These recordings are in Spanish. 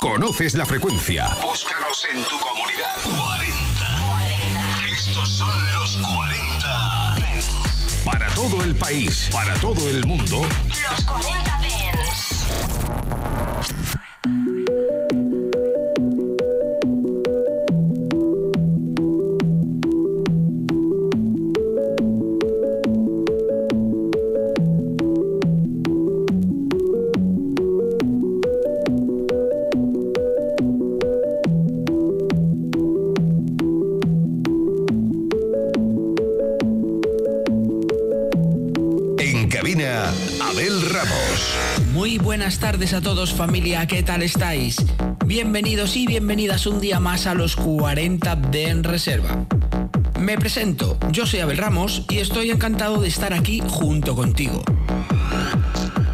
Conoces la frecuencia. Búscanos en tu comunidad. 40. Estos son los 40. Para todo el país, para todo el mundo. Los 40 buenas tardes a todos familia, ¿qué tal estáis? Bienvenidos y bienvenidas un día más a los 40 de En Reserva. Me presento, yo soy Abel Ramos y estoy encantado de estar aquí junto contigo.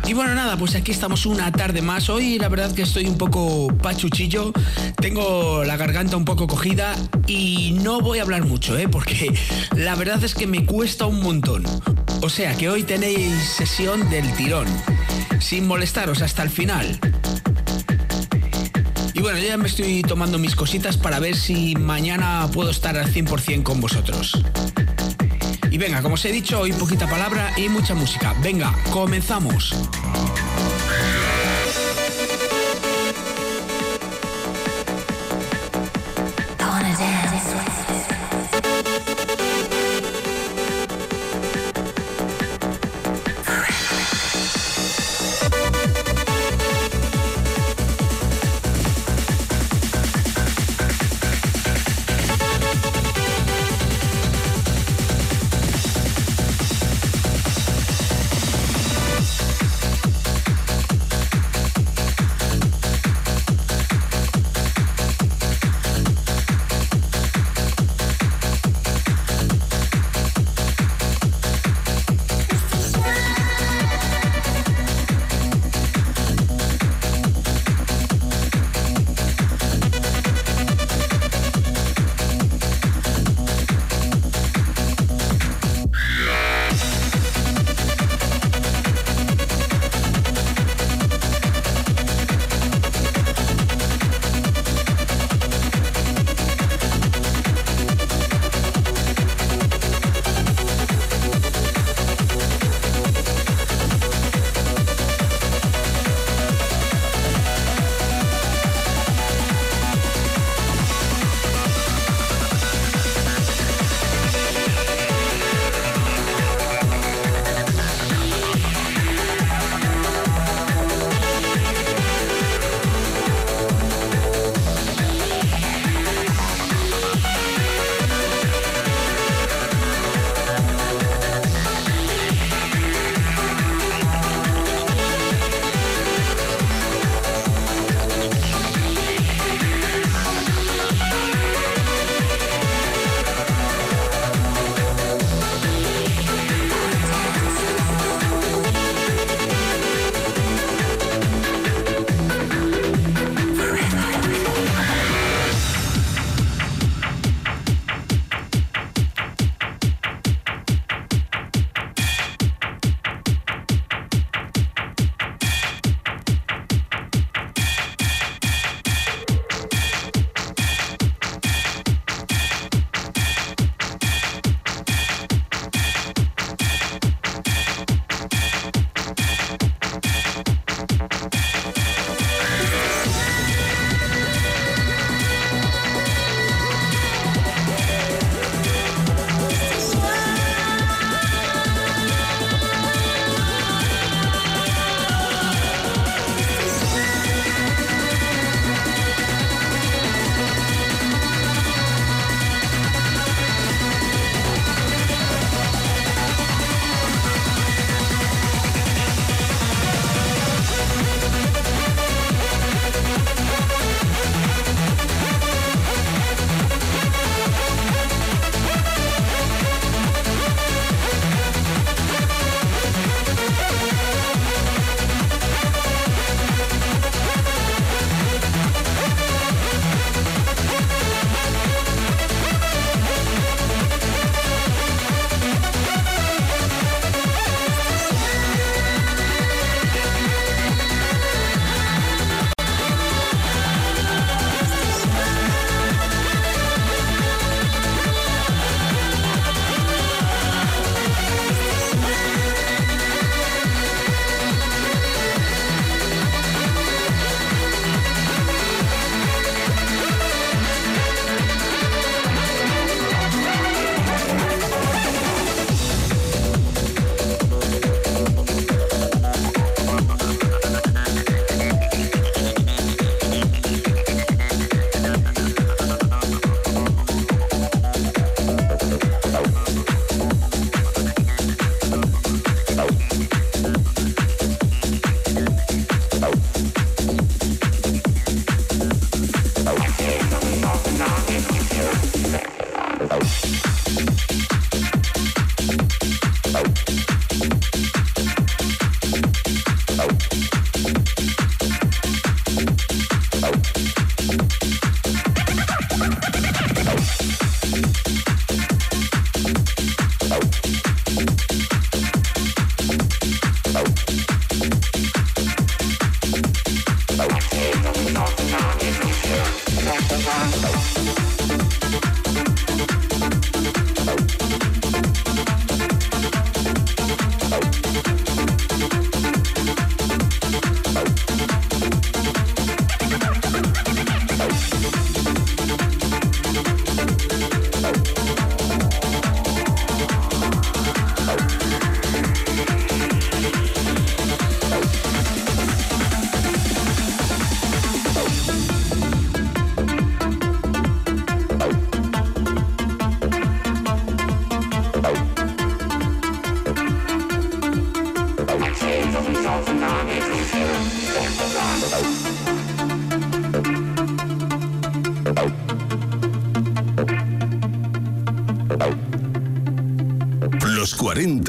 Y bueno, nada, pues aquí estamos una tarde más. Hoy la verdad que estoy un poco pachuchillo, tengo la garganta un poco cogida y no voy a hablar mucho, ¿eh? Porque la verdad es que me cuesta un montón. O sea que hoy tenéis sesión del tirón sin molestaros hasta el final. Y bueno, ya me estoy tomando mis cositas para ver si mañana puedo estar al 100% con vosotros. Y venga, como os he dicho, hoy poquita palabra y mucha música. Venga, comenzamos.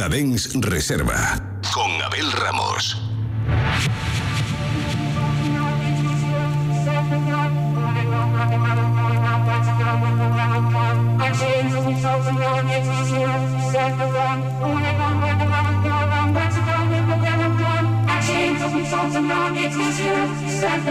Dens Reserva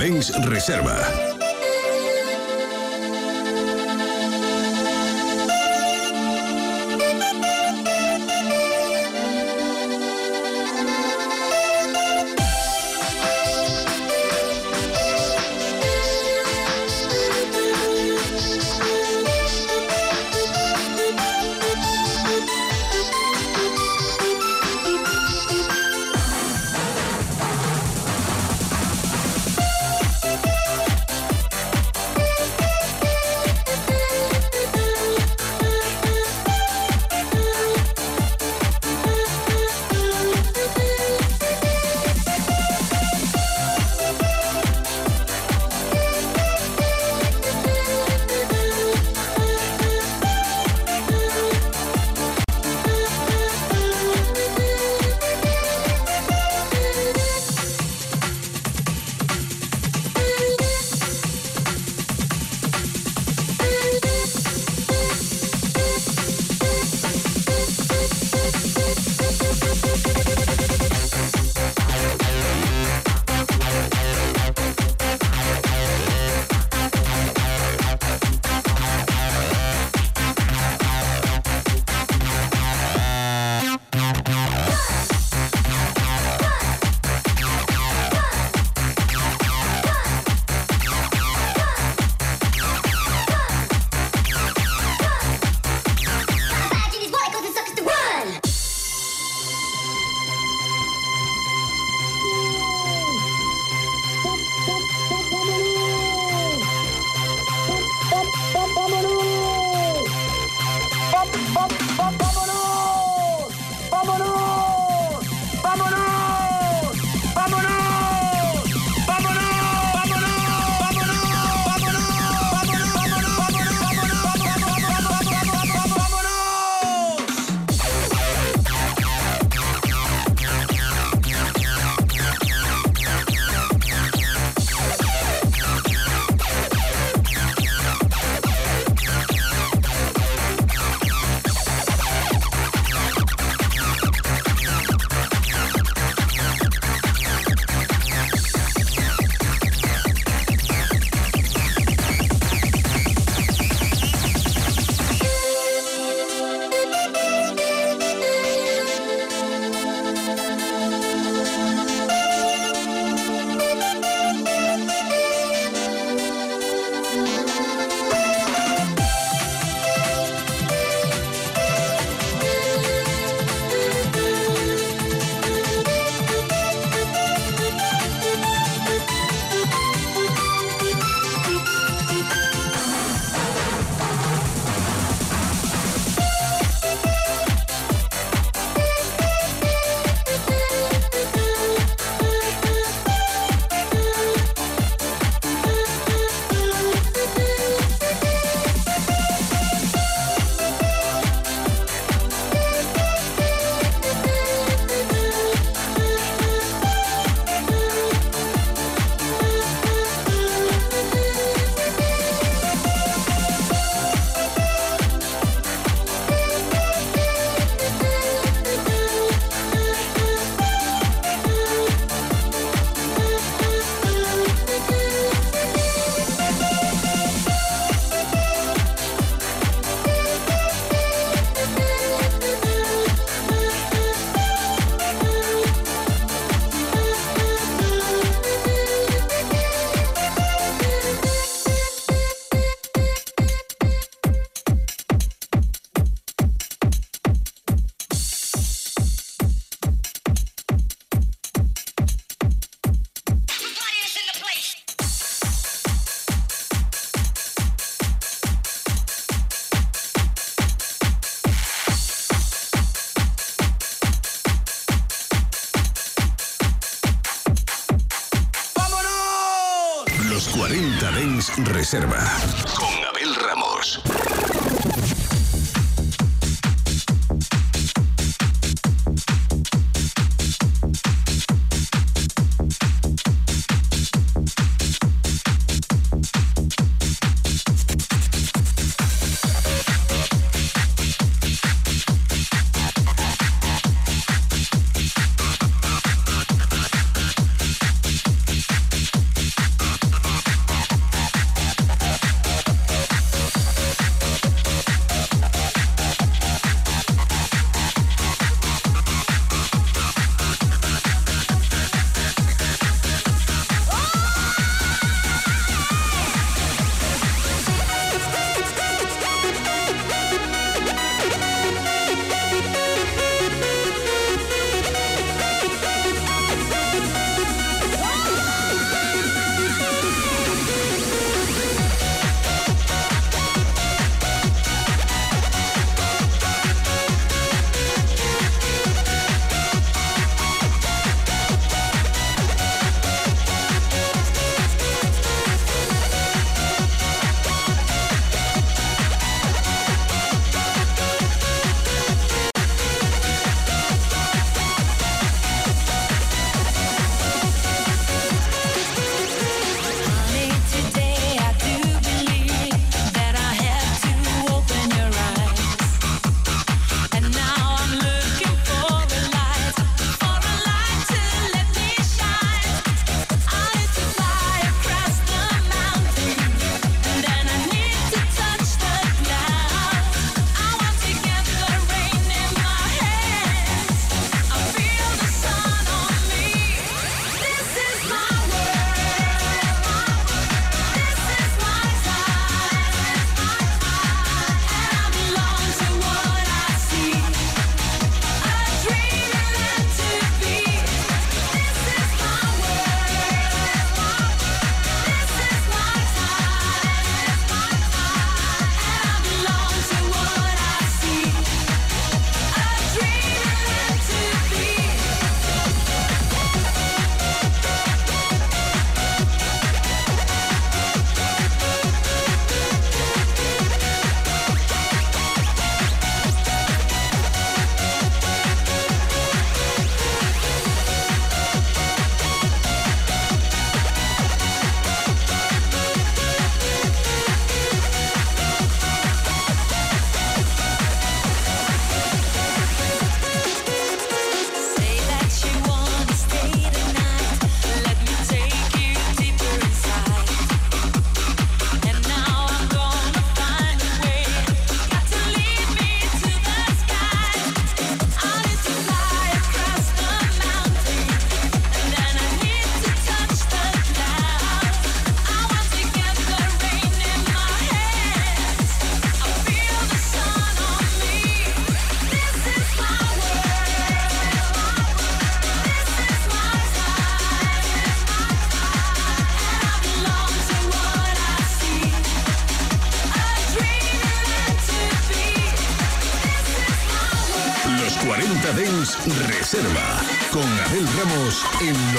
40 Dens Reserva. Reserva.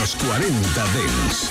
Los 40 Dents.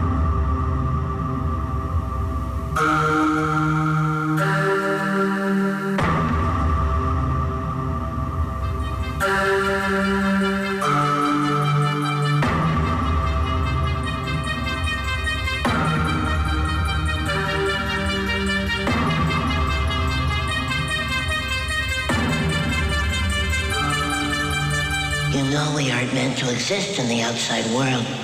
aren't meant to exist in the outside world.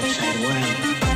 Los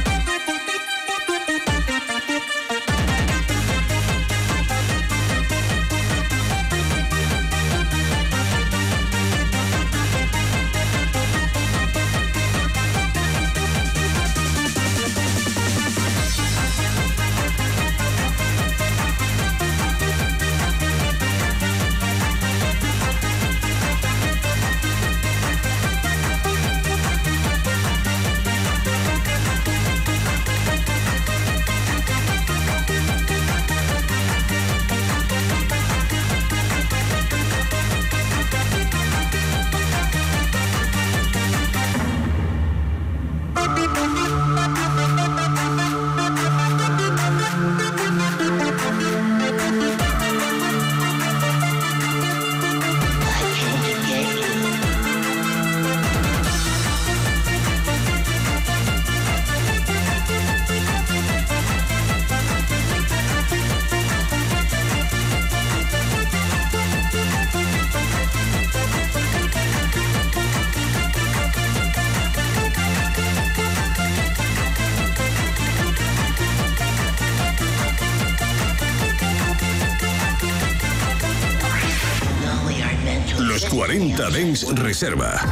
40 Dens Reserva.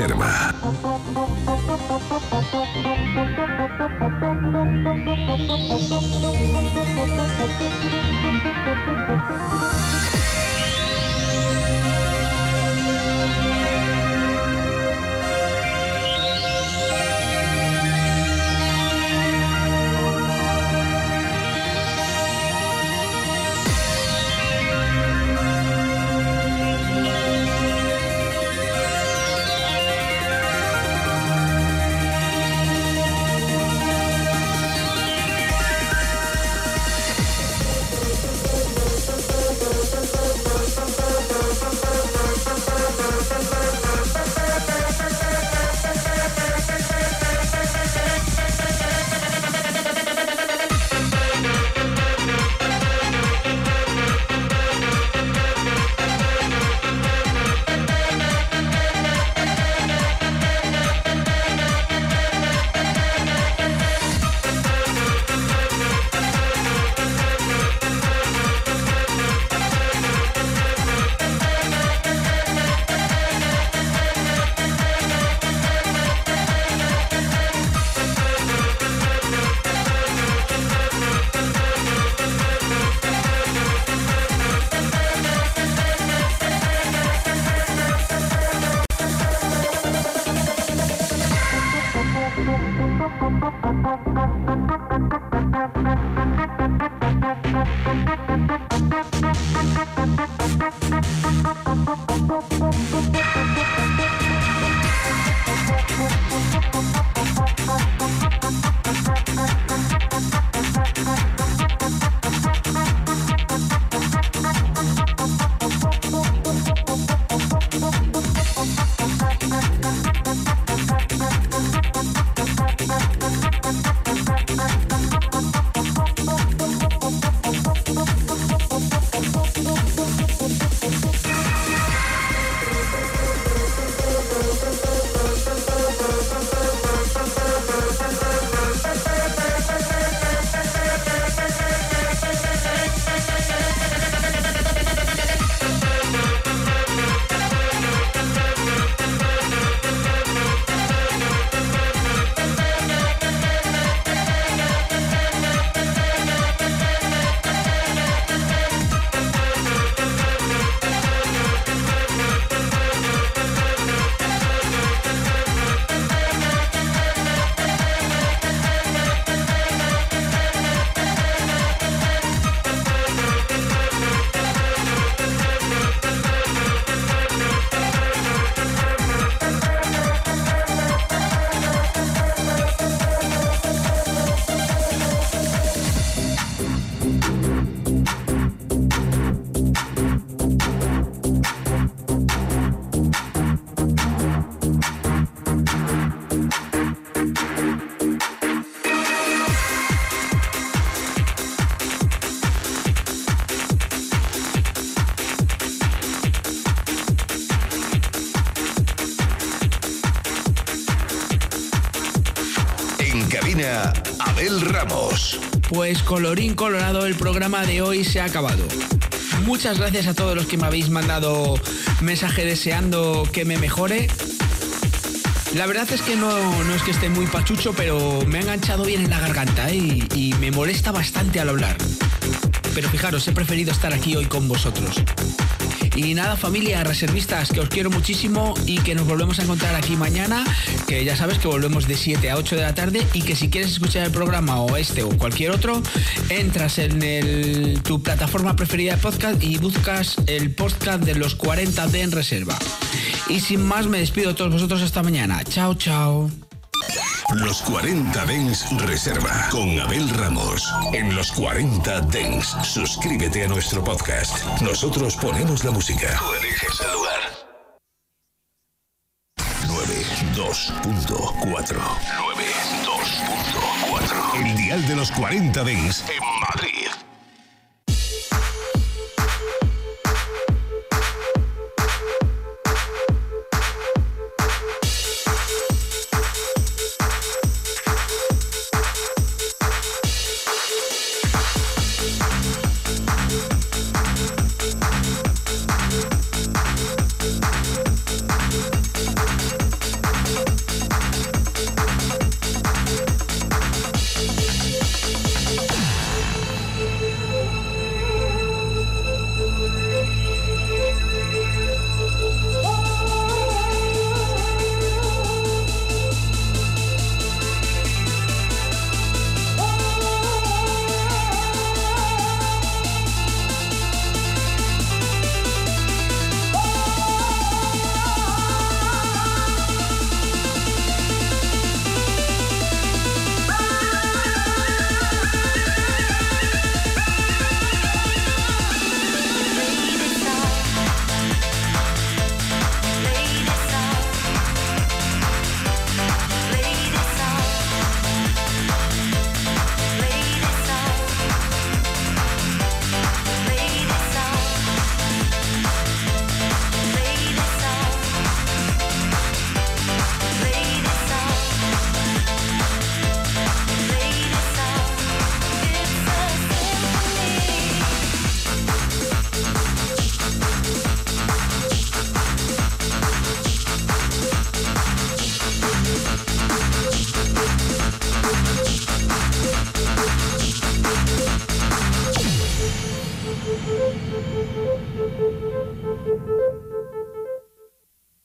Reserva. Pues colorín colorado, el programa de hoy se ha acabado. Muchas gracias a todos los que me habéis mandado mensaje deseando que me mejore. La verdad es que no, no es que esté muy pachucho, pero me ha enganchado bien en la garganta ¿eh? y me molesta bastante al hablar. Pero fijaros, he preferido estar aquí hoy con vosotros. Y nada, familia, reservistas, que os quiero muchísimo y que nos volvemos a encontrar aquí mañana, que ya sabes que volvemos de 7 a 8 de la tarde y que si quieres escuchar el programa o este o cualquier otro, entras en tu plataforma preferida de podcast y buscas el podcast de los 40 de en reserva. Y sin más, me despido a todos vosotros hasta mañana. Chao, chao. Los 40 Dens Reserva con Abel Ramos. En los 40 Dens, suscríbete a nuestro podcast. Nosotros ponemos la música. Tú eliges el lugar. Hey.